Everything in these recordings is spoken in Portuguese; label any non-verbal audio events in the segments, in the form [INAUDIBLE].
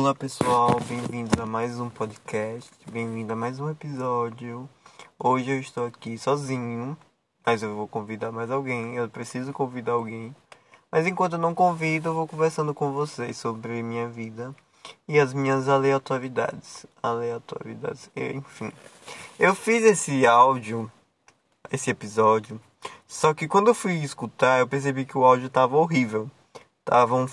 Olá pessoal, bem-vindos a mais um podcast, bem-vindo a mais um episódio. Hoje eu estou aqui sozinho, mas eu vou convidar mais alguém, eu preciso convidar alguém. Mas enquanto eu não convido, eu vou conversando com vocês sobre minha vida e as minhas aleatoriedades. Aleatoriedades, enfim. Eu fiz esse áudio, esse episódio, só que quando eu fui escutar, eu percebi que o áudio tava horrível. Tava um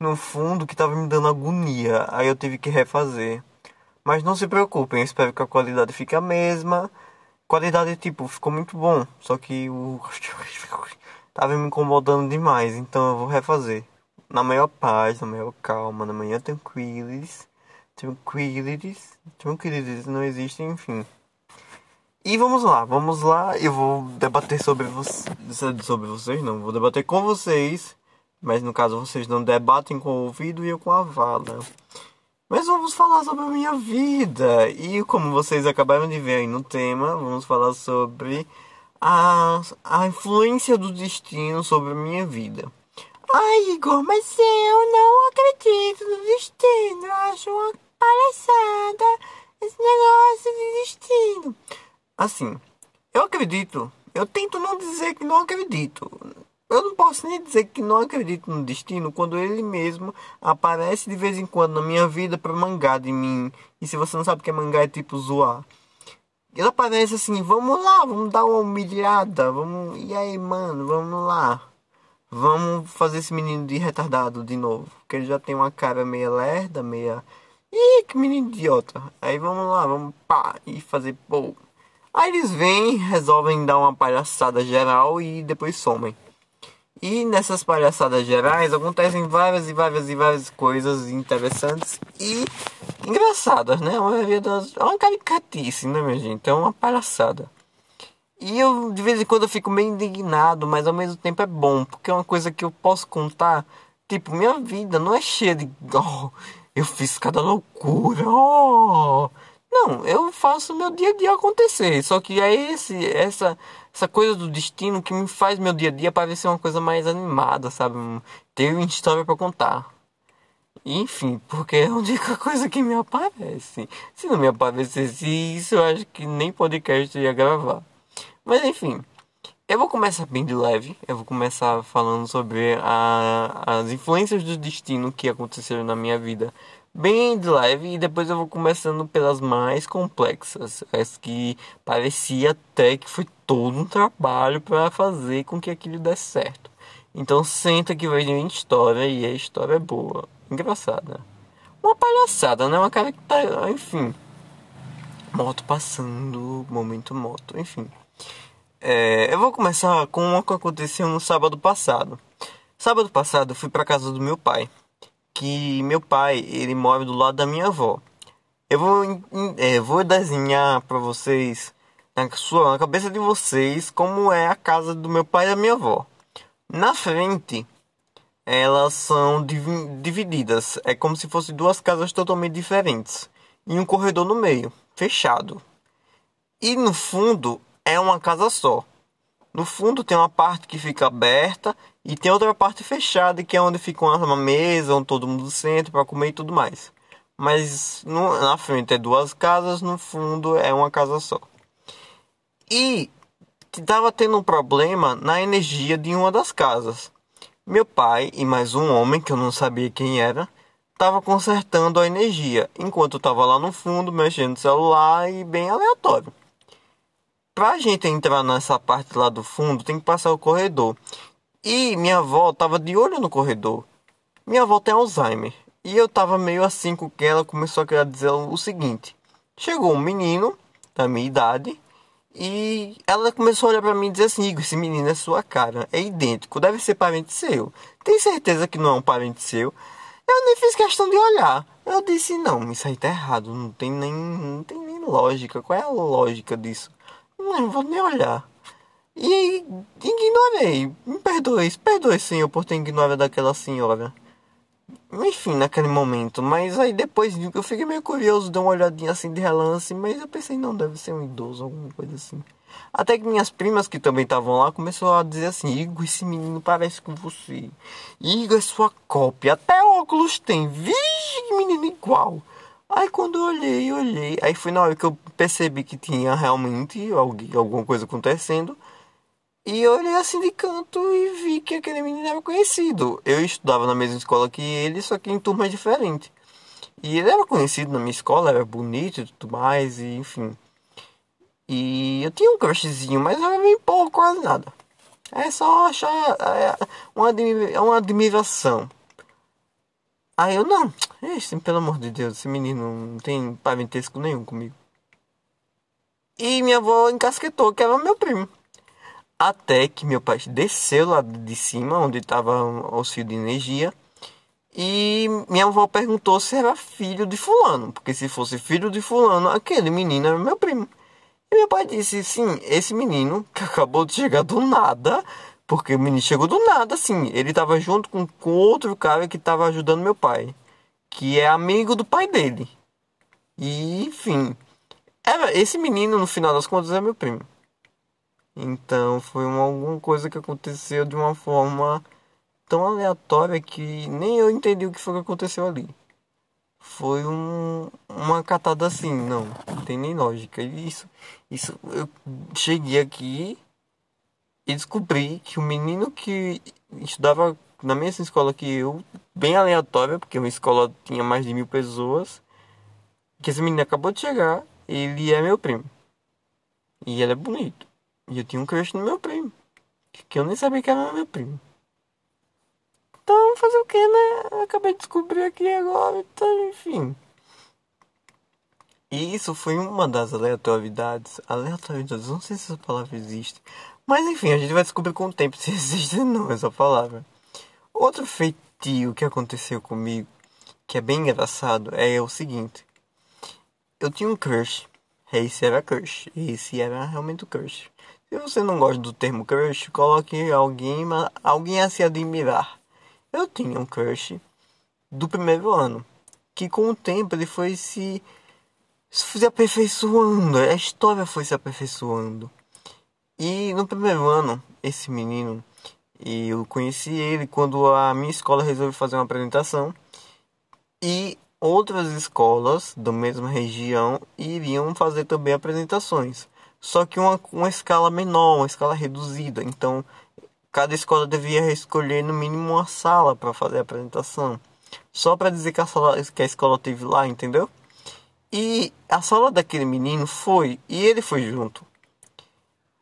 no fundo que tava me dando agonia. Aí eu tive que refazer. Mas não se preocupem, espero que a qualidade fique a mesma. Qualidade, tipo, ficou muito bom. Só que o. [LAUGHS] tava me incomodando demais. Então eu vou refazer. Na maior paz, na maior calma, na manhã tranquilos. Tranquilos. Tranquilos, não existe, enfim. E vamos lá, vamos lá. Eu vou debater sobre vocês. Sobre vocês, não. Vou debater com vocês mas no caso vocês não debatem com o ouvido e eu com a vala. Mas vamos falar sobre a minha vida. E como vocês acabaram de ver aí no tema, vamos falar sobre a, a influência do destino sobre a minha vida. Ai, Igor, mas eu não acredito no destino. Eu acho uma palhaçada esse negócio de destino. Assim, eu acredito. Eu tento não dizer que não acredito. Eu não posso nem dizer que não acredito no destino quando ele mesmo aparece de vez em quando na minha vida para mangar de mim. E se você não sabe o que é mangar, é tipo zoar. Ele aparece assim, vamos lá, vamos dar uma humilhada, vamos. E aí, mano, vamos lá. Vamos fazer esse menino de retardado de novo. Porque ele já tem uma cara meia lerda, meia. Ih, que menino idiota. Aí vamos lá, vamos pá, e fazer pô. Aí eles vêm, resolvem dar uma palhaçada geral e depois somem. E nessas palhaçadas gerais acontecem várias e várias e várias coisas interessantes e engraçadas, né? Uma das, é uma caricatice, né, minha gente? É uma palhaçada. E eu, de vez em quando, eu fico meio indignado, mas ao mesmo tempo é bom, porque é uma coisa que eu posso contar. Tipo, minha vida não é cheia de. Oh, eu fiz cada loucura. Oh. Não, eu faço meu dia a dia acontecer. Só que é esse, essa essa coisa do destino que me faz meu dia a dia parecer uma coisa mais animada, sabe? Ter uma história para contar. Enfim, porque é a única [LAUGHS] coisa que me aparece. Se não me aparecesse isso, eu acho que nem podcast ia gravar. Mas enfim, eu vou começar bem de leve. Eu vou começar falando sobre a, as influências do destino que aconteceram na minha vida bem de leve e depois eu vou começando pelas mais complexas, as que parecia até que foi todo um trabalho para fazer com que aquilo desse certo. Então senta que vai vir história e a história é boa, engraçada. Uma palhaçada, né? Uma cara que tá, enfim. Moto passando, momento moto, enfim. É, eu vou começar com uma que aconteceu no sábado passado. Sábado passado eu fui para casa do meu pai que meu pai ele mora do lado da minha avó. Eu vou, é, vou desenhar para vocês na sua na cabeça de vocês como é a casa do meu pai e da minha avó. Na frente elas são divididas, é como se fossem duas casas totalmente diferentes e um corredor no meio, fechado. E no fundo é uma casa só. No fundo tem uma parte que fica aberta e tem outra parte fechada que é onde fica uma mesa, onde todo mundo senta para comer e tudo mais. Mas no, na frente é duas casas, no fundo é uma casa só. E estava tendo um problema na energia de uma das casas. Meu pai e mais um homem que eu não sabia quem era estava consertando a energia, enquanto eu estava lá no fundo mexendo no celular e bem aleatório. Pra gente entrar nessa parte lá do fundo, tem que passar o corredor. E minha avó tava de olho no corredor. Minha avó tem Alzheimer. E eu tava meio assim com que ela começou a querer dizer o seguinte. Chegou um menino da minha idade e ela começou a olhar para mim e dizer assim: esse menino é sua cara, é idêntico, deve ser parente seu. Tem certeza que não é um parente seu? Eu nem fiz questão de olhar. Eu disse: não, isso aí tá errado, não tem nem, não tem nem lógica. Qual é a lógica disso? Não vou nem olhar. E ignorei. Me perdoe, perdoe, senhor, por ter ignorado aquela senhora. Enfim, naquele momento. Mas aí depois eu fiquei meio curioso, dei uma olhadinha assim de relance. Mas eu pensei, não, deve ser um idoso, alguma coisa assim. Até que minhas primas que também estavam lá começou a dizer assim: Igor, esse menino parece com você. Igor é sua cópia. Até óculos tem. Vixe, que menino igual. Aí quando eu olhei, olhei. Aí foi na hora que eu percebi que tinha realmente alguma coisa acontecendo. E eu olhei assim de canto e vi que aquele menino era conhecido. Eu estudava na mesma escola que ele, só que em turmas diferentes. E ele era conhecido na minha escola, era bonito e tudo mais, e enfim. E eu tinha um crushzinho, mas era bem pouco, quase nada. É só achar é, uma, é uma admiração. Aí eu, não, esse, pelo amor de Deus, esse menino não tem parentesco nenhum comigo. E minha avó encasquetou que era meu primo. Até que meu pai desceu lá de cima, onde estavam os fios de energia, e minha avó perguntou se era filho de fulano, porque se fosse filho de fulano, aquele menino era meu primo. E meu pai disse, sim, esse menino que acabou de chegar do nada, porque o menino chegou do nada, assim, ele estava junto com, com outro cara que estava ajudando meu pai, que é amigo do pai dele. E, enfim, era, esse menino, no final das contas, é meu primo. Então, foi uma, alguma coisa que aconteceu de uma forma tão aleatória que nem eu entendi o que foi que aconteceu ali. Foi um, uma catada assim, não, não tem nem lógica. Isso, isso, eu cheguei aqui e descobri que o menino que estudava na mesma escola que eu, bem aleatória, porque uma escola tinha mais de mil pessoas, que esse menino acabou de chegar, ele é meu primo. E ele é bonito. E eu tinha um crush no meu primo. Que eu nem sabia que era meu primo. Então, fazer o que, né? acabei de descobrir aqui agora, então, enfim. E isso foi uma das aleatoriedades. Aleatoriedades, não sei se essa palavra existe. Mas enfim, a gente vai descobrir com o tempo se [LAUGHS] existe ou não essa palavra. Outro feitio que aconteceu comigo, que é bem engraçado, é o seguinte. Eu tinha um crush. Esse era crush. Esse era realmente o crush. Se você não gosta do termo crush, coloque alguém, alguém a se admirar. Eu tinha um crush do primeiro ano, que com o tempo ele foi se, se aperfeiçoando, a história foi se aperfeiçoando. E no primeiro ano, esse menino, eu conheci ele quando a minha escola resolveu fazer uma apresentação e outras escolas da mesma região iriam fazer também apresentações. Só que uma, uma escala menor, uma escala reduzida. Então cada escola devia escolher no mínimo uma sala para fazer a apresentação. Só para dizer que a, sala, que a escola teve lá, entendeu? E a sala daquele menino foi, e ele foi junto.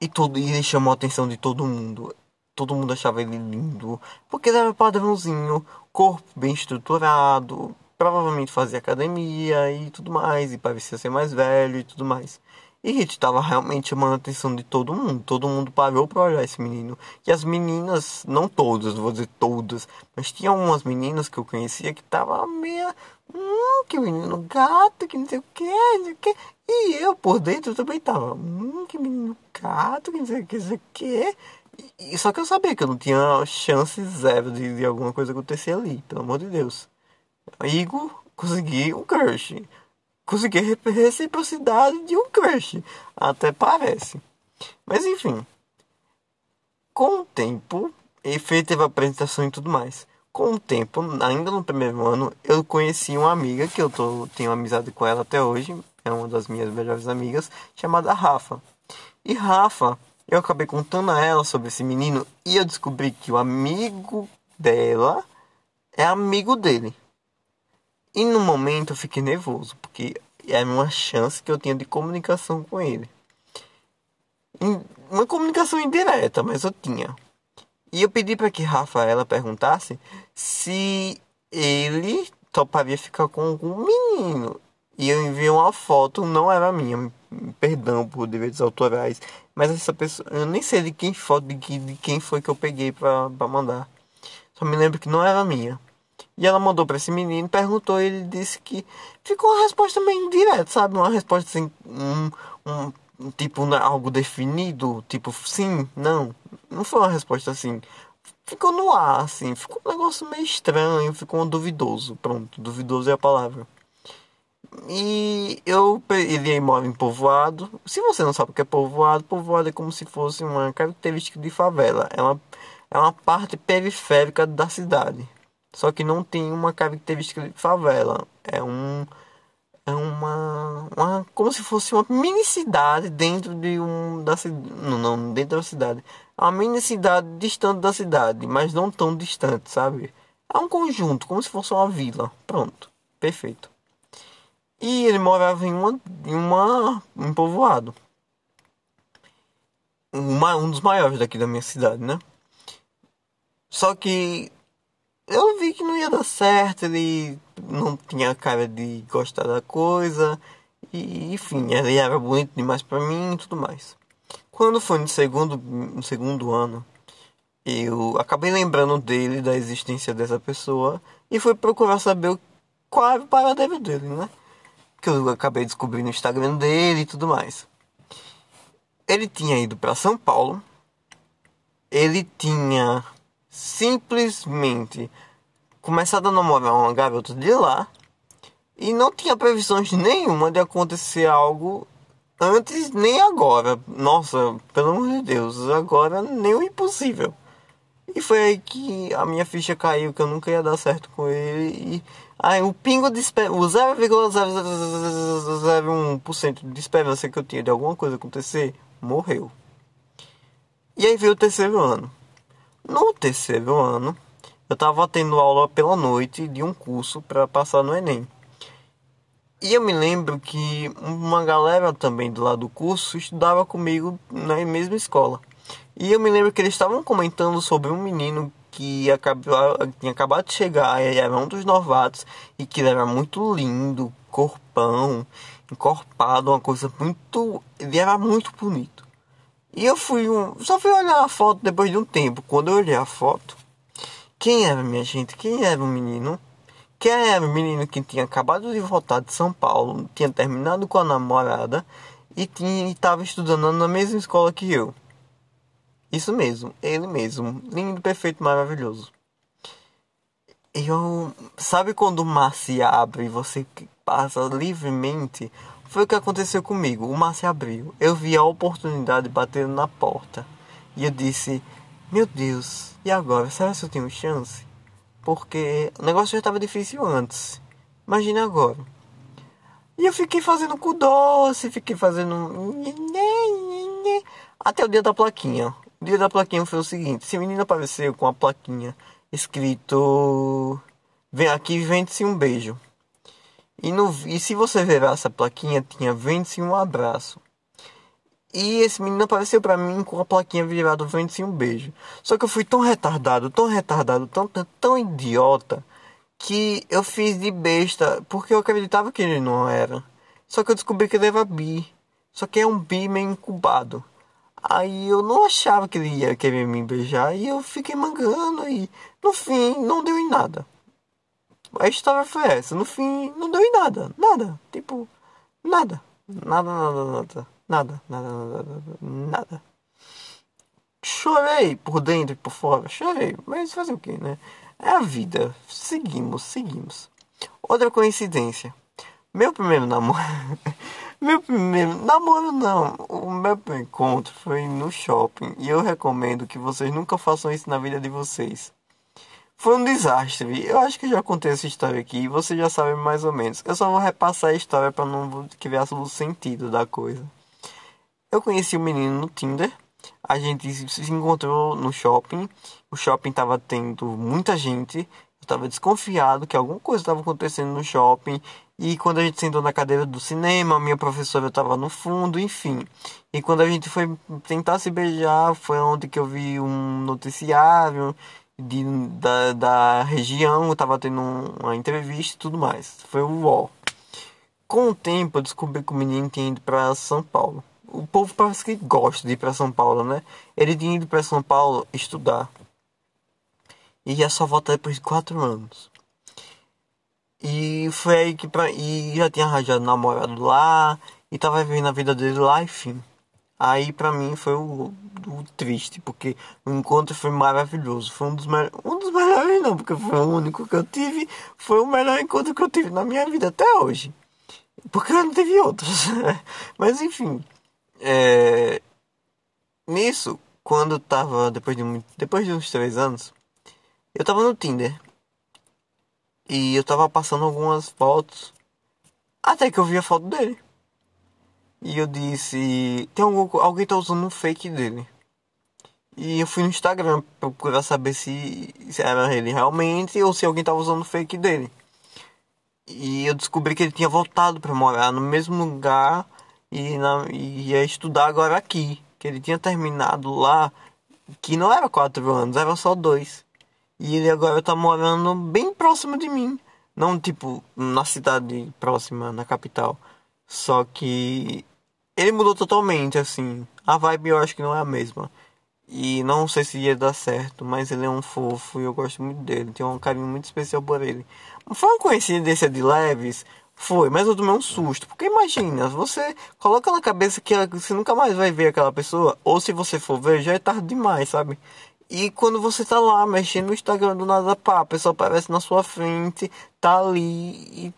E, todo, e ele chamou a atenção de todo mundo. Todo mundo achava ele lindo, porque ele era padrãozinho, corpo bem estruturado, provavelmente fazia academia e tudo mais, e parecia ser mais velho e tudo mais. E Hit estava realmente chamando a atenção de todo mundo. Todo mundo parou para olhar esse menino. E as meninas, não todas, vou dizer todas, mas tinha umas meninas que eu conhecia que tava meio. Hum, que menino gato, que não sei o que, não sei o que. E eu por dentro também tava. Hum, que menino gato, que não sei o que, sei que. E, só que eu sabia que eu não tinha chance zero de, de alguma coisa acontecer ali, pelo amor de Deus. Igor consegui um crush conseguir reciprocidade de um crush. Até parece. Mas enfim. Com o tempo, ele teve apresentação e tudo mais. Com o tempo, ainda no primeiro ano, eu conheci uma amiga que eu tô, tenho amizade com ela até hoje. É uma das minhas melhores amigas, chamada Rafa. E Rafa, eu acabei contando a ela sobre esse menino e eu descobri que o amigo dela é amigo dele. E no momento eu fiquei nervoso, porque era uma chance que eu tinha de comunicação com ele. Uma comunicação indireta, mas eu tinha. E eu pedi para que Rafaela perguntasse se ele toparia ficar com algum menino. E eu enviei uma foto, não era minha, perdão por direitos autorais, mas essa pessoa, eu nem sei de quem foto, de, de quem foi que eu peguei para mandar. Só me lembro que não era minha. E ela mandou para esse menino, perguntou, ele disse que ficou uma resposta meio direta, sabe? Uma resposta assim, um, um, um tipo né, algo definido, tipo sim, não. Não foi uma resposta assim. Ficou no ar, assim, ficou um negócio meio estranho, ficou duvidoso. Pronto, duvidoso é a palavra. E eu ele mora em povoado. Se você não sabe o que é povoado, povoado é como se fosse uma característica de favela. É uma, é uma parte periférica da cidade. Só que não tem uma característica de favela. É um é uma, uma como se fosse uma mini cidade dentro de um da não, não dentro da cidade. É uma mini cidade distante da cidade, mas não tão distante, sabe? É um conjunto, como se fosse uma vila. Pronto, perfeito. E ele morava em uma em uma um povoado. Uma, um dos maiores daqui da minha cidade, né? Só que eu vi que não ia dar certo, ele não tinha cara de gostar da coisa, e enfim, ele era bonito demais para mim e tudo mais. Quando foi no segundo, no segundo ano, eu acabei lembrando dele, da existência dessa pessoa, e fui procurar saber qual era o paradeiro dele, né? Que eu acabei descobrindo o Instagram dele e tudo mais. Ele tinha ido para São Paulo, ele tinha simplesmente começado a namorar uma garota de lá e não tinha previsões nenhuma de acontecer algo antes nem agora. Nossa, pelo amor de Deus, agora nem o impossível. E foi aí que a minha ficha caiu, que eu nunca ia dar certo com ele. E aí o pingo de esperança, o 0,001% de esperança que eu tinha de alguma coisa acontecer, morreu. E aí veio o terceiro ano. No terceiro ano, eu estava tendo aula pela noite de um curso para passar no Enem. E eu me lembro que uma galera também do lado do curso estudava comigo na mesma escola. E eu me lembro que eles estavam comentando sobre um menino que acabou, tinha acabado de chegar, ele era um dos novatos e que ele era muito lindo, corpão, encorpado, uma coisa muito. Ele era muito bonito. E eu fui um, só fui olhar a foto depois de um tempo. Quando eu olhei a foto, quem era minha gente? Quem era o menino? Quem era o menino que tinha acabado de voltar de São Paulo, tinha terminado com a namorada e estava estudando na mesma escola que eu. Isso mesmo, ele mesmo, lindo, perfeito, maravilhoso. Eu, sabe quando o mar se abre e você passa livremente foi o que aconteceu comigo. O mar se abriu. Eu vi a oportunidade batendo na porta. E eu disse: Meu Deus, e agora? Será que eu tenho chance? Porque o negócio já estava difícil antes. Imagina agora. E eu fiquei fazendo cu doce, fiquei fazendo. Até o dia da plaquinha. O dia da plaquinha foi o seguinte: esse menino apareceu com a plaquinha escrito. Vem aqui, vende-se um beijo. E, no, e se você ver essa plaquinha, tinha vende-se um abraço. E esse menino apareceu para mim com a plaquinha virada vende-se um beijo. Só que eu fui tão retardado, tão retardado, tão, tão, tão idiota, que eu fiz de besta, porque eu acreditava que ele não era. Só que eu descobri que ele era bi. Só que é um bi meio incubado. Aí eu não achava que ele ia querer me beijar e eu fiquei mangando e no fim não deu em nada. A história foi essa. No fim, não deu em nada. Nada. Tipo, nada. Nada, nada, nada. Nada, nada, nada, nada. Chorei por dentro e por fora. Chorei. Mas fazer o que, né? É a vida. Seguimos, seguimos. Outra coincidência. Meu primeiro namoro. [LAUGHS] meu primeiro namoro não. O meu encontro foi no shopping. E eu recomendo que vocês nunca façam isso na vida de vocês. Foi um desastre. Eu acho que já contei essa história aqui e você já sabe mais ou menos. Eu só vou repassar a história para não criar o sentido da coisa. Eu conheci o um menino no Tinder. A gente se encontrou no shopping. O shopping estava tendo muita gente. Eu estava desconfiado que alguma coisa estava acontecendo no shopping. E quando a gente sentou na cadeira do cinema, minha professora estava no fundo, enfim. E quando a gente foi tentar se beijar, foi onde que eu vi um noticiário de, da, da região, eu tava tendo uma entrevista e tudo mais. Foi o UOL. Com o tempo eu descobri que o menino tinha ido para São Paulo. O povo parece que gosta de ir para São Paulo, né? Ele tinha ido para São Paulo estudar. E ia só voltar depois de quatro anos. E foi aí que pra, e já tinha arranjado namorado lá. E tava vivendo a vida dele lá, enfim. Aí para mim foi o, o, triste, porque o encontro foi maravilhoso. Foi um dos, um dos melhores, não, porque foi o único que eu tive. Foi o melhor encontro que eu tive na minha vida até hoje. Porque não teve outros. [LAUGHS] Mas enfim. É... Nisso, quando tava. Depois de, depois de uns três anos, eu tava no Tinder. E eu tava passando algumas fotos. Até que eu vi a foto dele. E eu disse. Tem algum, alguém tá usando um fake dele. E eu fui no Instagram procurar saber se, se era ele realmente ou se alguém tava usando o fake dele. E eu descobri que ele tinha voltado para morar no mesmo lugar e, na, e ia estudar agora aqui. Que ele tinha terminado lá, que não era quatro anos, era só dois. E ele agora tá morando bem próximo de mim. Não tipo na cidade próxima, na capital. Só que ele mudou totalmente, assim. A vibe eu acho que não é a mesma. E não sei se ia dar certo, mas ele é um fofo e eu gosto muito dele. Tenho um carinho muito especial por ele. Foi uma coincidência de leves? Foi, mas eu tomei um susto. Porque imagina, você coloca na cabeça que você nunca mais vai ver aquela pessoa, ou se você for ver, já é tarde demais, sabe? E quando você tá lá mexendo no Instagram do nada, pá, a pessoa aparece na sua frente, tá ali e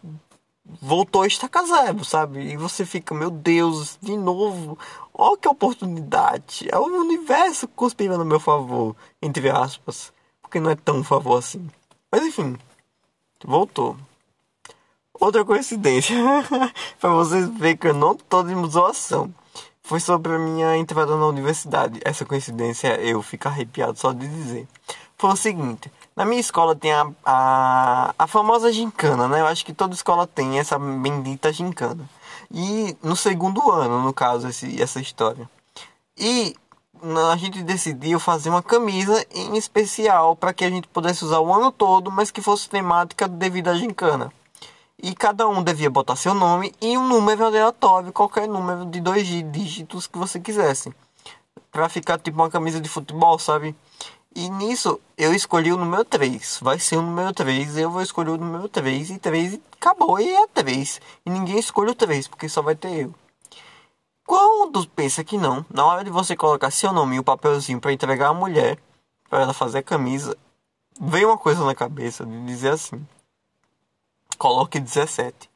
voltou a estacar zero, sabe? E você fica, meu Deus, de novo, olha que oportunidade. É o universo cuspindo no meu favor, entre aspas. Porque não é tão favor assim. Mas enfim, voltou. Outra coincidência, [LAUGHS] para vocês verem que eu não tô de zoação. Foi sobre a minha entrada na universidade. Essa coincidência eu fico arrepiado só de dizer. Foi o seguinte: na minha escola tem a, a, a famosa gincana, né? Eu acho que toda escola tem essa bendita gincana. E no segundo ano, no caso, esse, essa história. E a gente decidiu fazer uma camisa em especial para que a gente pudesse usar o ano todo, mas que fosse temática devido à gincana. E cada um devia botar seu nome e um número aleatório, qualquer número de dois dígitos que você quisesse. Pra ficar tipo uma camisa de futebol, sabe? E nisso eu escolhi o número 3. Vai ser o número 3, eu vou escolher o número 3 e 3 e acabou. E é 3. E ninguém escolhe o 3, porque só vai ter eu. Quando pensa que não, na hora de você colocar seu nome e o papelzinho para entregar a mulher, para ela fazer a camisa, vem uma coisa na cabeça de dizer assim: coloque 17.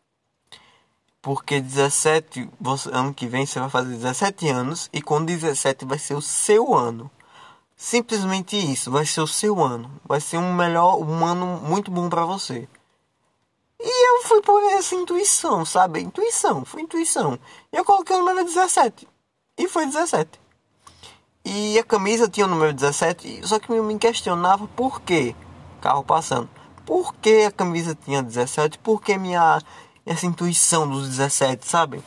Porque 17, você, ano que vem você vai fazer 17 anos e com 17 vai ser o seu ano. Simplesmente isso, vai ser o seu ano. Vai ser um melhor, um ano muito bom para você. E eu fui por essa intuição, sabe? Intuição, foi intuição. E eu coloquei o número 17. E foi 17. E a camisa tinha o número 17, só que eu me questionava por quê. Carro passando. Por que a camisa tinha 17? Por que minha essa intuição dos 17, sabe?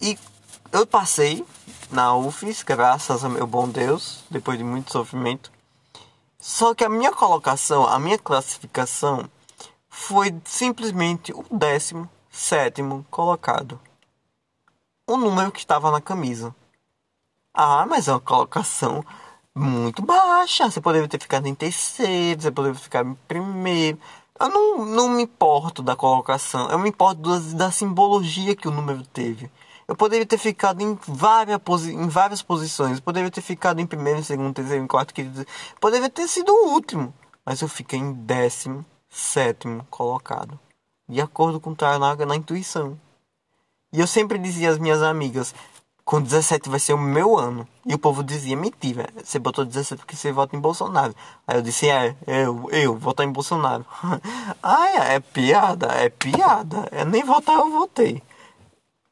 E eu passei na UFES, graças a meu bom Deus, depois de muito sofrimento. Só que a minha colocação, a minha classificação foi simplesmente o décimo sétimo colocado. O número que estava na camisa. Ah, mas é uma colocação muito baixa. Você poderia ter ficado em terceiro, você poderia ficar em primeiro. Eu não, não me importo da colocação, eu me importo da, da simbologia que o número teve. Eu poderia ter ficado em várias, em várias posições. Eu poderia ter ficado em primeiro, segundo, terceiro, em quarto, quinto. Poderia ter sido o último. Mas eu fiquei em décimo, sétimo colocado. De acordo com o na, na intuição. E eu sempre dizia às minhas amigas: com 17 vai ser o meu ano. E o povo dizia: mentira, você botou 17 porque você vota em Bolsonaro. Aí eu disse: é, eu, eu, votar em Bolsonaro. [LAUGHS] ah, é, é piada, é piada. Eu nem votar, eu votei.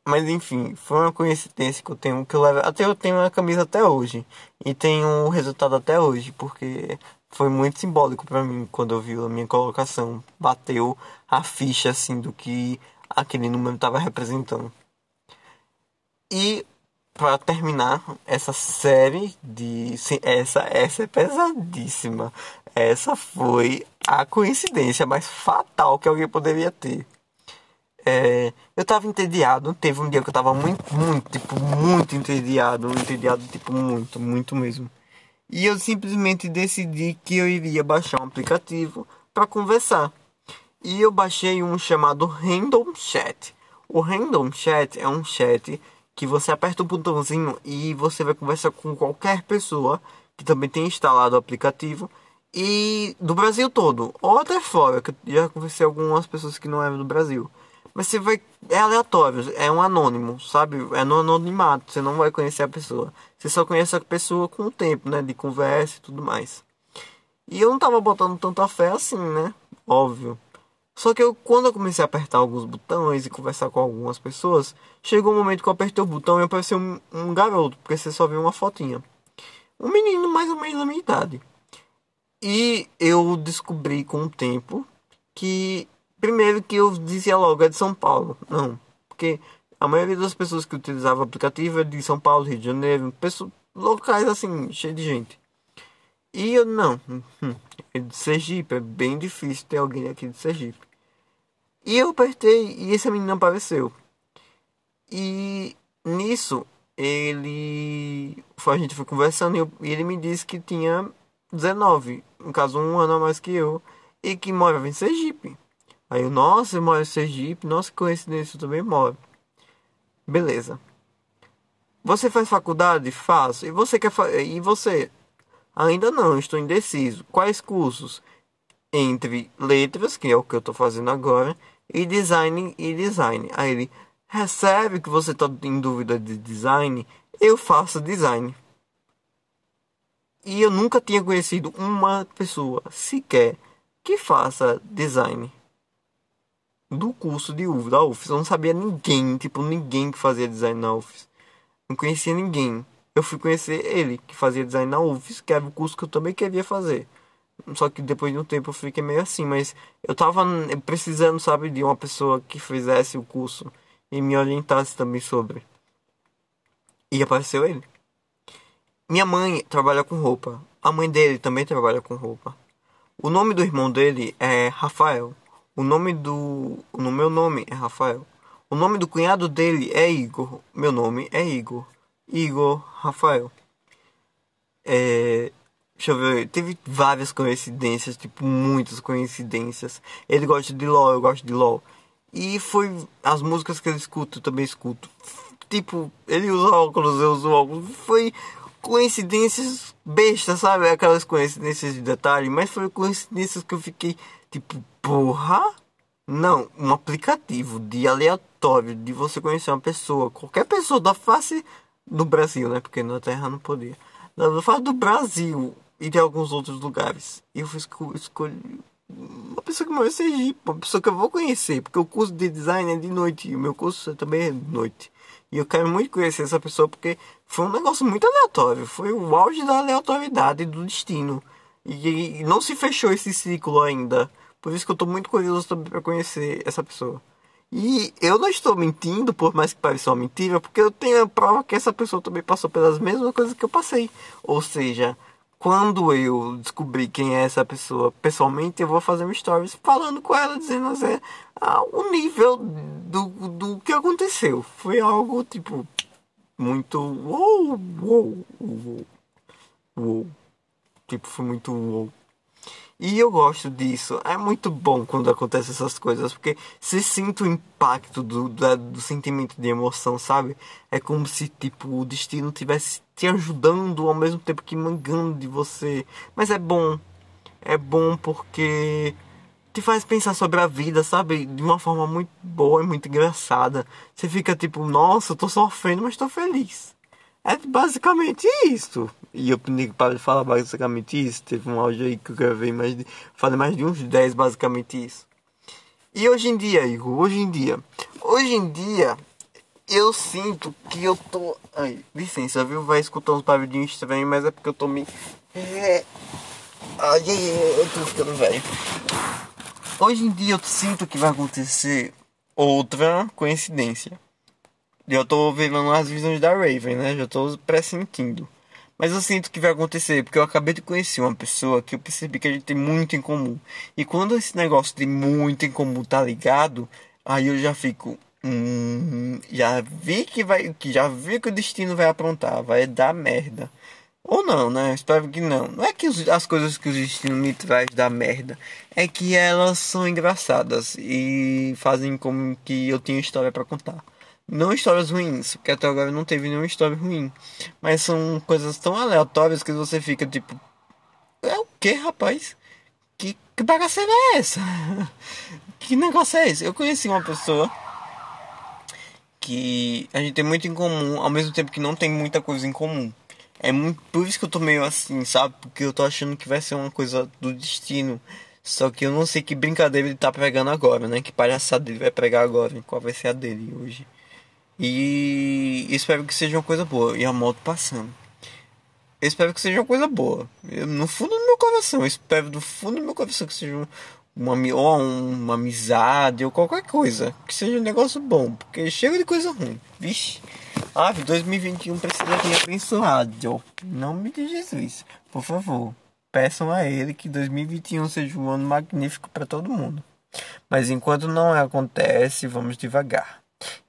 Mas enfim, foi uma coincidência que eu tenho que levo, até eu tenho a camisa até hoje e tenho o resultado até hoje, porque foi muito simbólico para mim quando eu vi a minha colocação, bateu a ficha assim do que aquele número estava representando. E para terminar essa série de essa essa é pesadíssima. Essa foi a coincidência mais fatal que alguém poderia ter. É, eu tava entediado. Teve um dia que eu tava muito, muito, tipo, muito entediado. Entediado, tipo, muito, muito mesmo. E eu simplesmente decidi que eu iria baixar um aplicativo para conversar. E eu baixei um chamado Random Chat. O Random Chat é um chat que você aperta o botãozinho e você vai conversar com qualquer pessoa que também tem instalado o aplicativo e do Brasil todo, ou até fora, que eu já conversei com algumas pessoas que não eram do Brasil. Mas você vai. É aleatório, é um anônimo, sabe? É no anonimato, você não vai conhecer a pessoa. Você só conhece a pessoa com o tempo, né? De conversa e tudo mais. E eu não tava botando tanta fé assim, né? Óbvio. Só que eu, quando eu comecei a apertar alguns botões e conversar com algumas pessoas, chegou um momento que eu apertei o botão e apareceu um, um garoto, porque você só viu uma fotinha. Um menino mais ou menos da minha idade. E eu descobri com o tempo que, primeiro, que eu dizia logo é de São Paulo. Não, porque a maioria das pessoas que utilizavam o aplicativo é de São Paulo, Rio de Janeiro, pessoas, locais assim, cheio de gente. E eu não, hum, é de Sergipe, é bem difícil ter alguém aqui de Sergipe. E eu apertei e esse menino apareceu. E nisso ele. A gente foi conversando e, eu, e ele me disse que tinha 19, no caso um ano a mais que eu, e que morava em Sergipe. Aí eu, nossa, eu moro em Sergipe, nossa, que coincidência, eu também moro. Beleza. Você faz faculdade? Faço. E você quer fazer. E você? Ainda não, estou indeciso. Quais cursos? Entre letras, que é o que eu estou fazendo agora, e design e design. Aí ele recebe que você está em dúvida de design, eu faço design. E eu nunca tinha conhecido uma pessoa sequer que faça design do curso de UF, da UFES. Eu não sabia ninguém, tipo, ninguém que fazia design na UFES. Não conhecia ninguém. Eu fui conhecer ele, que fazia design na UFES, que era o curso que eu também queria fazer. Só que depois de um tempo eu fiquei meio assim, mas eu tava precisando, sabe, de uma pessoa que fizesse o curso e me orientasse também sobre. E apareceu ele. Minha mãe trabalha com roupa. A mãe dele também trabalha com roupa. O nome do irmão dele é Rafael. O nome do. O meu nome é Rafael. O nome do cunhado dele é Igor. Meu nome é Igor. Igor Rafael. É, Deixa eu ver, teve várias coincidências, tipo, muitas coincidências. Ele gosta de LOL, eu gosto de LOL. E foi as músicas que ele escuta, eu também escuto. Tipo, ele usa óculos, eu uso óculos. Foi coincidências bestas, sabe? Aquelas coincidências de detalhe, mas foi coincidências que eu fiquei tipo, porra? Não, um aplicativo de aleatório de você conhecer uma pessoa, qualquer pessoa da face do Brasil, né? Porque na Terra não podia. Da face do Brasil, e de alguns outros lugares. Eu escolhi uma pessoa que mora em Sergipe, uma pessoa que eu vou conhecer, porque o curso de design é de noite e o meu curso também é de noite. E eu quero muito conhecer essa pessoa porque foi um negócio muito aleatório, foi o auge da aleatoriedade do destino. E, e não se fechou esse ciclo ainda. Por isso que eu estou muito curioso também para conhecer essa pessoa. E eu não estou mentindo, por mais que pareça uma mentira, porque eu tenho a prova que essa pessoa também passou pelas mesmas coisas que eu passei. Ou seja, quando eu descobrir quem é essa pessoa pessoalmente, eu vou fazer um stories falando com ela, dizendo assim, ah, o nível do, do que aconteceu. Foi algo tipo muito uou, uou, uou, uou. Tipo, foi muito uou. E eu gosto disso. É muito bom quando acontecem essas coisas, porque você sente o impacto do, do, do, sentimento de emoção, sabe? É como se, tipo, o destino tivesse te ajudando ao mesmo tempo que mangando de você. Mas é bom. É bom porque te faz pensar sobre a vida, sabe? De uma forma muito boa e muito engraçada. Você fica tipo, nossa, eu tô sofrendo, mas tô feliz. É basicamente isso. E eu pedi para falar basicamente isso. Teve um áudio aí que eu gravei mais de. Falei mais de uns 10 basicamente isso. E hoje em dia, Igor, hoje em dia. Hoje em dia, eu sinto que eu tô. Ai, licença, viu? Vai escutar uns barulhinhos estranhos, mas é porque eu tô me. É... Ai, eu tô ficando velho. Hoje em dia eu sinto que vai acontecer outra coincidência. Eu tô vendo as visões da Raven, né? Já tô pressentindo. Mas eu sinto que vai acontecer, porque eu acabei de conhecer uma pessoa que eu percebi que a gente tem muito em comum. E quando esse negócio de muito em comum tá ligado, aí eu já fico. Hum, já vi que vai. Que já vi que o destino vai aprontar, vai dar merda. Ou não, né? Espero que não. Não é que as coisas que o destino me traz dá merda. É que elas são engraçadas e fazem como que eu tenho história para contar. Não histórias ruins, porque até agora não teve nenhuma história ruim. Mas são coisas tão aleatórias que você fica tipo. É o que, rapaz? Que, que bagaceira é essa? [LAUGHS] que negócio é esse? Eu conheci uma pessoa que a gente tem muito em comum, ao mesmo tempo que não tem muita coisa em comum. É muito, por isso que eu tô meio assim, sabe? Porque eu tô achando que vai ser uma coisa do destino. Só que eu não sei que brincadeira ele tá pregando agora, né? Que palhaçada ele vai pregar agora, qual vai ser a dele hoje. E espero que seja uma coisa boa. E a moto passando. Eu espero que seja uma coisa boa. Eu, no fundo do meu coração, eu espero do fundo do meu coração que seja uma, ou uma amizade ou qualquer coisa. Que seja um negócio bom. Porque chega de coisa ruim. Vixe. Ah, 2021 precisa ser abençoado. Em nome de Jesus. Por favor, peçam a ele que 2021 seja um ano magnífico para todo mundo. Mas enquanto não acontece, vamos devagar.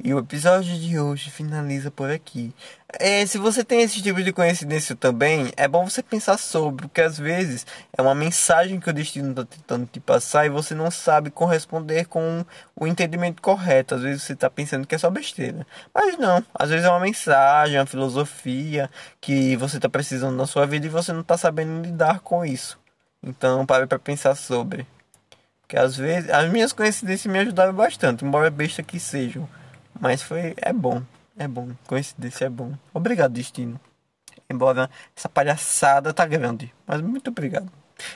E o episódio de hoje finaliza por aqui. É, se você tem esse tipo de coincidência também, é bom você pensar sobre, porque às vezes é uma mensagem que o destino está tentando te passar e você não sabe corresponder com o entendimento correto. Às vezes você está pensando que é só besteira. Mas não, às vezes é uma mensagem, uma filosofia que você está precisando na sua vida e você não está sabendo lidar com isso. Então pare para pensar sobre. Porque às vezes as minhas coincidências me ajudaram bastante, embora besta que sejam. Mas foi. É bom. É bom. Coincidência é bom. Obrigado, destino. Embora essa palhaçada tá grande. Mas muito obrigado.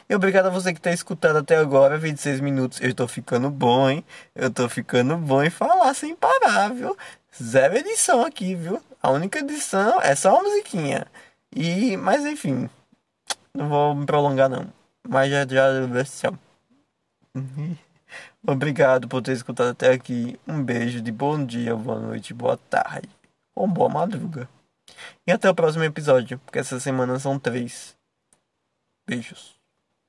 E obrigado a você que tá escutando até agora, 26 minutos. Eu tô ficando bom, hein? Eu tô ficando bom em falar sem parar, viu? Zero edição aqui, viu? A única edição é só uma musiquinha. E, mas enfim, não vou me prolongar não. Mas já já tchau. Obrigado por ter escutado até aqui. Um beijo de bom dia, boa noite, boa tarde ou boa madruga. E até o próximo episódio, porque essa semana são três. Beijos.